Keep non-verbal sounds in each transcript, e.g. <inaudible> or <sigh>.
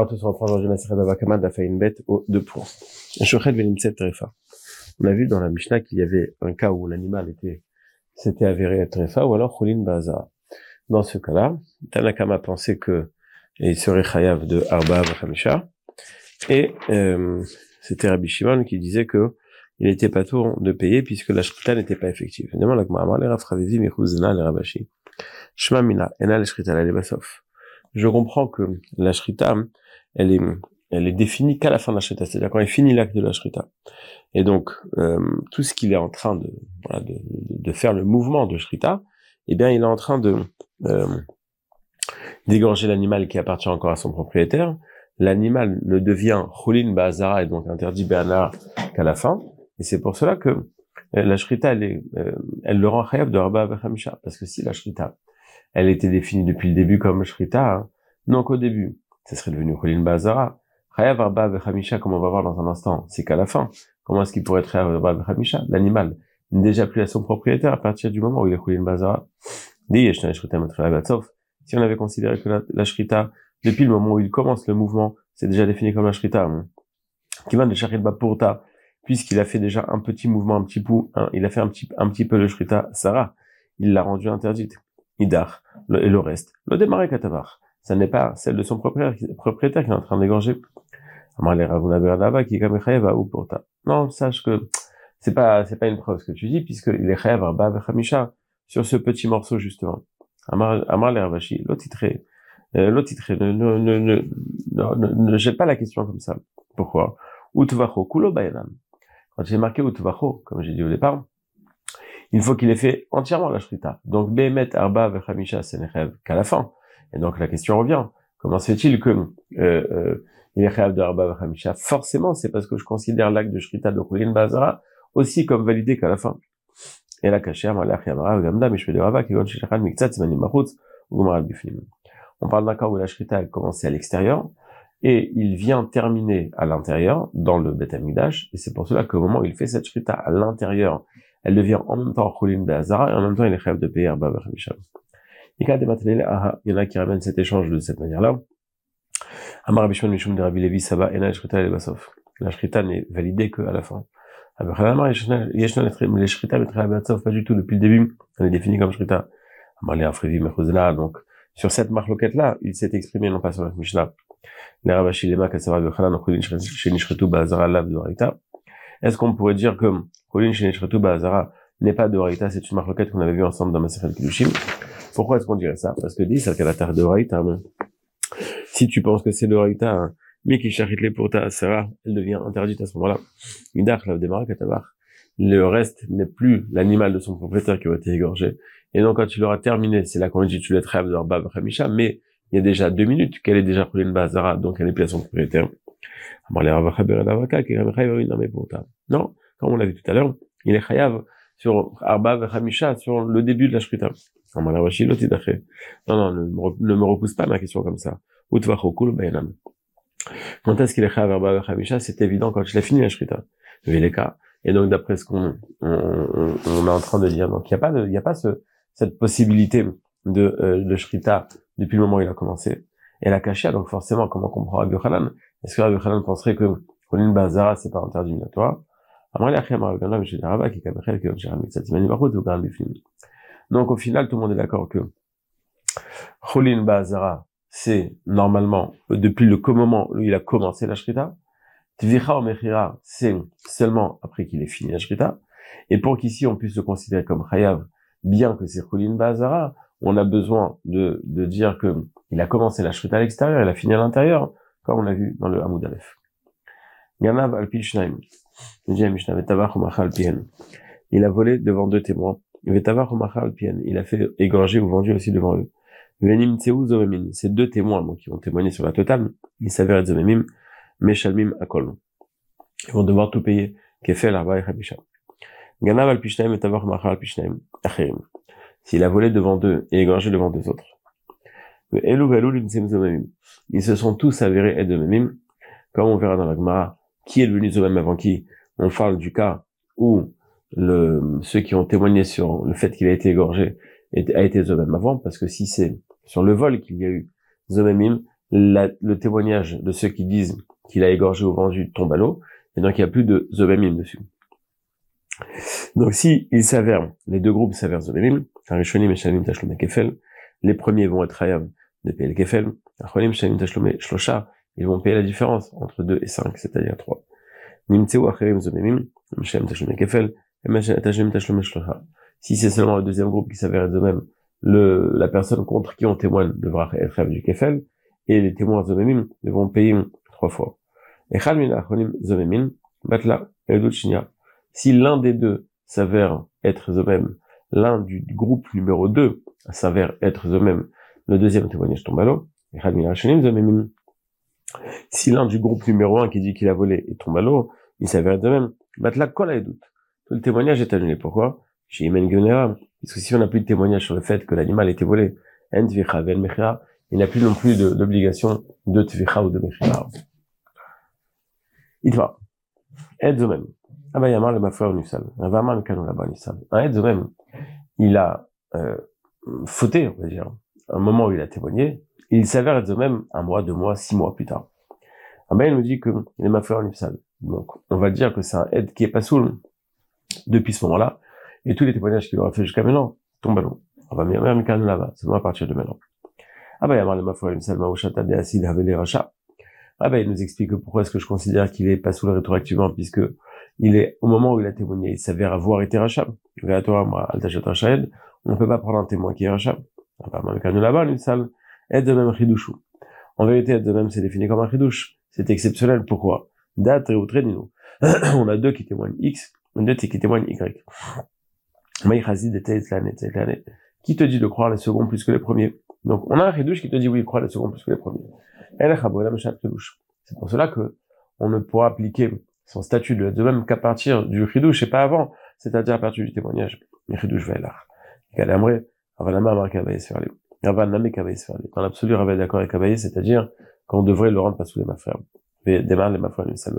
Bonjour à tous, on reprend aujourd'hui Maseret Bavakama d'Afaïn Bet au 2 points. Trefa. On a vu dans la Mishnah qu'il y avait un cas où l'animal était, s'était avéré être Trefa ou alors Khulin Baza. Dans ce cas-là, Tanakama pensait que il serait Chayav de Arba Vachamisha et euh, c'était Rabbi Shimon qui disait que il n'était pas tour de payer puisque la shrita n'était pas effective. Évidemment, la Gemara les Rafravivi Mechuzena les Rabashi. Shma Mina Ena le shrita la Lebasof. Je comprends que la shrita, elle est, elle est définie qu'à la fin de la shrita, c'est-à-dire quand il finit l'acte de la shrita. Et donc, euh, tout ce qu'il est en train de, voilà, de, de, faire le mouvement de shrita, eh bien, il est en train de euh, d'égorger l'animal qui appartient encore à son propriétaire. L'animal ne devient chulin bazara et donc interdit bernard qu'à la fin. Et c'est pour cela que euh, la shrita, elle, est, euh, elle le rend khayab de Rabba Vachamisha. Parce que si la shrita, elle était définie depuis le début comme shrita, hein, non qu'au début, ça serait devenu chulin bazara. Chayav Rabba Vachamisha, comme on va voir dans un instant, c'est qu'à la fin. Comment est-ce qu'il pourrait être Chayav Rabba Vachamisha L'animal n'est déjà plus à son propriétaire à partir du moment où il est chulin bazara. Si on avait considéré que la, la depuis le moment où il commence le mouvement, c'est déjà défini comme la shrita, hein. qui va de sharit pourta, puisqu'il a fait déjà un petit mouvement, un petit peu, hein, il a fait un petit, un petit peu le shrita Sarah, il l'a rendu interdite. Idar, et le reste. Le démarré katavar, ça n'est pas celle de son propriétaire, qui est en train d'égorger. Non, sache que c'est pas, c'est pas une preuve ce que tu dis, puisqu'il est chayav arba sur ce petit morceau, justement. Amar le Ravashi, l'autre titré, l'autre titré, ne, ne, ne, ne, jette pas la question comme ça. Pourquoi? Utvacho, kulo bayanam. Quand j'ai marqué Utvacho, comme j'ai dit au départ, il faut qu'il ait fait entièrement la shrita. Donc, Behemet Arba Vechamisha Senechev qu'à la fin. Et donc, la question revient. Comment se fait-il que, euh, euh? Forcément, c'est parce que je considère l'acte de shrita de Kulin Bazara aussi comme validé qu'à la fin. Et la. On parle d'un cas où la shrita a commencé à l'extérieur, et il vient terminer à l'intérieur, dans le Bet et c'est pour cela qu'au moment où il fait cette shrita à l'intérieur, elle devient en même temps Khulin Be'azara, et en même temps il est chef de payer Bechamisha. Il y en a qui ramènent cet échange de cette manière-là. Amar Bishman Mishum de Rabbi Levi Saba, Ena Shrita Lebasof. La shrita n'est validée qu'à la fin. Les shrita pas du tout depuis le début, elle est définie comme shrita. Amar le Afrivi Mechuzela, donc, sur cette marloquette-là, il s'est exprimé non pas sur la Mishnah, est-ce qu'on pourrait dire que Kolin Shenishretu Bazara n'est pas de Raïta, c'est une marloquette qu'on avait vue ensemble dans Maseret Kiddushin Pourquoi est-ce qu'on dirait ça? Parce que dit, c'est qu'à la terre de Raïta, si tu penses que c'est de Raïta, hein, mais qui charite les pour ta Sarah, elle devient interdite à ce moment-là. La Le reste n'est plus l'animal de son propriétaire qui va été égorgé. Et donc, quand tu l'auras terminé, c'est là qu'on dit tu l'as de Bab mais il y a déjà deux minutes qu'elle est déjà pris une bazara, donc elle est plus à son propriétaire. Non, comme on l'a vu tout à l'heure, il est chayav sur Arba Vechamisha, sur le début de la shrita. Non, non, ne, me repousse pas ma question comme ça. Quand est-ce qu'il est chayav Arba Vechamisha C'est évident quand il a fini la shrita. Et donc, d'après ce qu'on on, on, est en train de dire, donc il n'y a pas de, y a pas ce, cette possibilité de, euh, de shrita depuis le moment où il a commencé. Et la kashia, donc forcément, comment comprend Rabbi Yochanan Est-ce que Rabbi Yochanan penserait que Kolin Bazara, c'est pas interdit minatoire donc au final, tout le monde est d'accord que Cholin Bazara, c'est normalement depuis le moment où il a commencé la Shrita. Tvicha ou Mechira, c'est seulement après qu'il ait fini la Shrita. Et pour qu'ici on puisse le considérer comme Chayav, bien que c'est Cholin Bazara, on a besoin de, de dire que il a commencé la shrita à l'extérieur, il a fini à l'intérieur, comme on l'a vu dans le Hamoud Aleph. Il a volé devant deux témoins. Il a fait égorger ou vendu aussi devant eux. Venim Zomemim. Ces deux témoins, donc, qui vont témoigner sur la totale, ils s'avèrent être Zomemim, Meshalmim Akol. Ils vont devoir tout payer. Kefel Arba et Rabisha. Ganav al Pishnaim et Tavar Machal Pishnaim. Acherim s'il a volé devant deux et égorgé devant deux autres. Ils se sont tous avérés être de comme on verra dans la Gemara, qui est devenu Zomem avant qui? On parle du cas où le, ceux qui ont témoigné sur le fait qu'il a été égorgé a été Zomem avant, parce que si c'est sur le vol qu'il y a eu Zomemim, le témoignage de ceux qui disent qu'il a égorgé ou vendu tombe à l'eau, et donc il n'y a plus de Zomemim dessus. Donc si il s'avère, les deux groupes s'avèrent Zomemim, et Shalim Kefel, les premiers vont être Hayab de payer le Kefel, Achonim Shalim Tashlum Shlosha, ils vont payer la différence entre 2 et 5, c'est-à-dire 3. Nimtseu Zomemim, Shalim Kefel. Si c'est seulement le deuxième groupe qui s'avère être de même, la personne contre qui on témoigne devra être Hayab du Kefel, et les témoins Zomemim devront payer trois fois. Si l'un des deux s'avère être Zomem, l'un du groupe numéro 2 s'avère être Zomem, le deuxième témoignage tombe à l'eau. Si l'un du groupe numéro 1 qui dit qu'il a volé est tombe à l'eau, il s'avère être kol doute. Tout le témoignage est annulé. Pourquoi? Chez Imen Parce que si on n'a plus de témoignage sur le fait que l'animal a été volé, il n'a plus non plus d'obligation de tvicha ou de mechira. Itva. Edzomem. Abayamar le mafouer nusal. Avamar le canon là-bas nusal. Un Edzomem, il a euh, fauté, on va dire, un moment où il a témoigné, il s'avère Edzomem un mois, deux mois, six mois plus tard. Abayam nous dit que il est mafouer nusal. Donc, on va dire que c'est un aide qui est pas saoul depuis ce moment-là, et tous les témoignages qu'il aura fait jusqu'à maintenant tombent à l'eau. On va mettre un canon là-bas, seulement à partir de maintenant. Ah ben, ah ben, il nous explique pourquoi est-ce que je considère qu'il est pas sous le rétroactivement, puisque il est, au moment où il a témoigné, il s'avère avoir été rachab. On ne peut pas prendre un témoin qui est rachab. là-bas, une salle, aide de même chidouchou. En vérité, aide de même, c'est défini comme un chidouche. C'est exceptionnel. Pourquoi? Date et <clears throat> On a deux qui témoignent X, deux qui témoignent Y. Qui te dit de croire les seconds plus que les premiers? Donc, on a un chidouche qui te dit oui, croit les secondes plus que les premiers. C'est pour cela que on ne pourra appliquer son statut de, de même qu'à partir du chidouche et pas avant, c'est-à-dire à partir du témoignage. Mais chidouche va là. Dans l'absolu, Ravel d'accord avec Kabaye, c'est-à-dire qu'on devrait le rendre pas sous les mafrères. Mais démarre les mafrères, c'est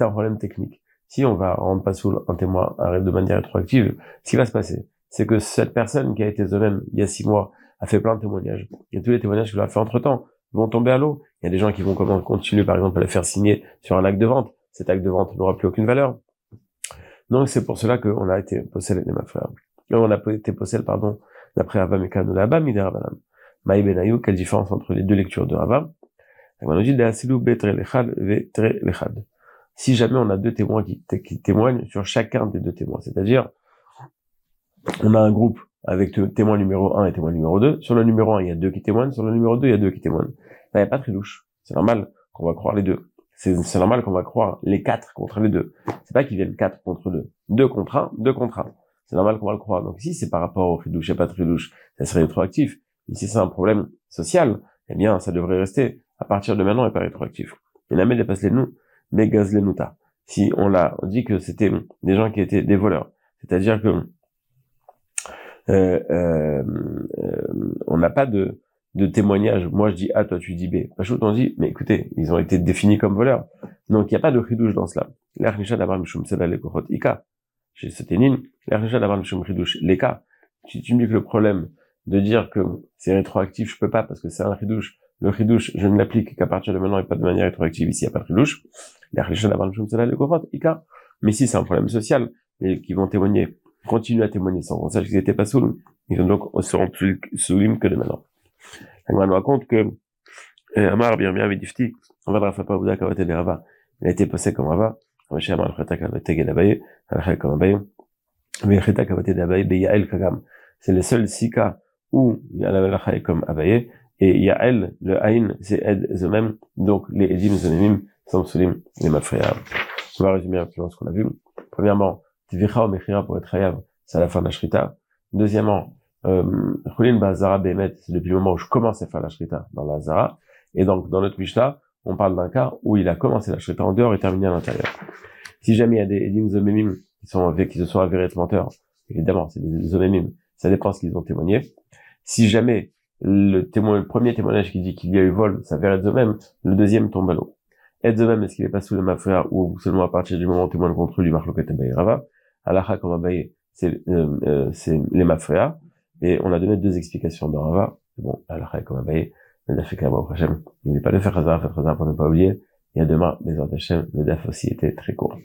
un problème technique. Si on va rendre pas sous un témoin de manière rétroactive, ce qui va se passer, c'est que cette personne qui a été même il y a six mois a fait plein de témoignages. Et tous les témoignages qu'il a fait entre temps vont tomber à l'eau. Il y a des gens qui vont continuer, par exemple, à le faire signer sur un acte de vente. Cet acte de vente n'aura plus aucune valeur. Donc, c'est pour cela qu'on a été possède les frères. On a été possède, pardon, d'après Abba, Midé Rabanam. Maï Benayou, quelle différence entre les deux lectures de Rava? Si jamais on a deux témoins qui, témoignent sur chacun des deux témoins, c'est-à-dire, on a un groupe avec témoin numéro 1 et témoin numéro 2. Sur le numéro 1, il y a deux qui témoignent. Sur le numéro 2, il y a deux qui témoignent. il n'y a pas de louche. C'est normal qu'on va croire les deux. C'est normal qu'on va croire les quatre contre les deux. C'est pas qu'ils viennent quatre contre deux. Deux contre un, deux contre un. C'est normal qu'on va le croire. Donc ici, c'est par rapport au ridouche, il n'y a pas de ridouche. Ça serait rétroactif. Ici, c'est un problème social. Eh bien, ça devrait rester à partir de maintenant et pas rétroactif. Et la dépasse les nous, les Si on l'a dit que c'était des gens qui étaient des voleurs. C'est-à-dire que euh, euh, euh, on n'a pas de, de témoignage. Moi, je dis A, toi, tu dis B. Pachout, on dit, mais écoutez, ils ont été définis comme voleurs. Donc, il n'y a pas de chidouche dans cela. L'Arnisha d'Abraham Mishum Lekochot Ika. Chez Seténine, l'Arnisha d'Abraham Mishum Chidouche Leka. Tu, tu me dis que le problème de dire que c'est rétroactif, je peux pas parce que c'est un chidouche. Le chidouche, je ne l'applique qu'à partir de maintenant et pas de manière rétroactive. Ici, il n'y a pas de chidouche. Mais si c'est un problème social, et qui vont témoigner continuent à témoigner sans qu'on sache qu'ils n'étaient pas. Ils ont donc seront plus soulim que de maintenant. On nous raconte que euh, Amar bien bien Vidifti, on va Rava. Il a été comme Rava. Amar comme. C'est le seul sika où il y a la comme Abaye. Et Yael, le Aïn, c'est Ed eux-mêmes. Donc les Edim Zonemim sont soulim, les Mafréa. On va résumer peu ce qu'on a vu. Premièrement, Tvicha ou Mechira pour être Hayav, c'est à la fin de la Shrita. Deuxièmement, euh, Chulin Bazara Bemet, c'est depuis le moment où je commence à faire la Shrita dans la Zara. Et donc, dans notre Mishnah, on parle d'un cas où il a commencé la Shrita en dehors et terminé à l'intérieur. Si jamais il y a des Edim Zomemim qui qui se sont avérés être menteurs, évidemment, c'est des Zomemim, ça dépend ce qu'ils ont témoigné. Si jamais le témoin, le premier témoignage qui dit qu'il y a eu vol s'avère être Zomem, le deuxième tombe à l'eau. Être Zomem, est-ce qu'il est pas sous le mafia ou seulement à partir du moment où témoin contre lui, Marloket Rava? Alacha comme Abaye, c'est les mafréas. Et on a donné deux explications dans Rava. bon, la est comme baillet, le daf est prochain. N'oubliez pas de faire Khazar, faire Khazar pour ne pas oublier. Et à demain, les Hashem, le daf aussi était très court.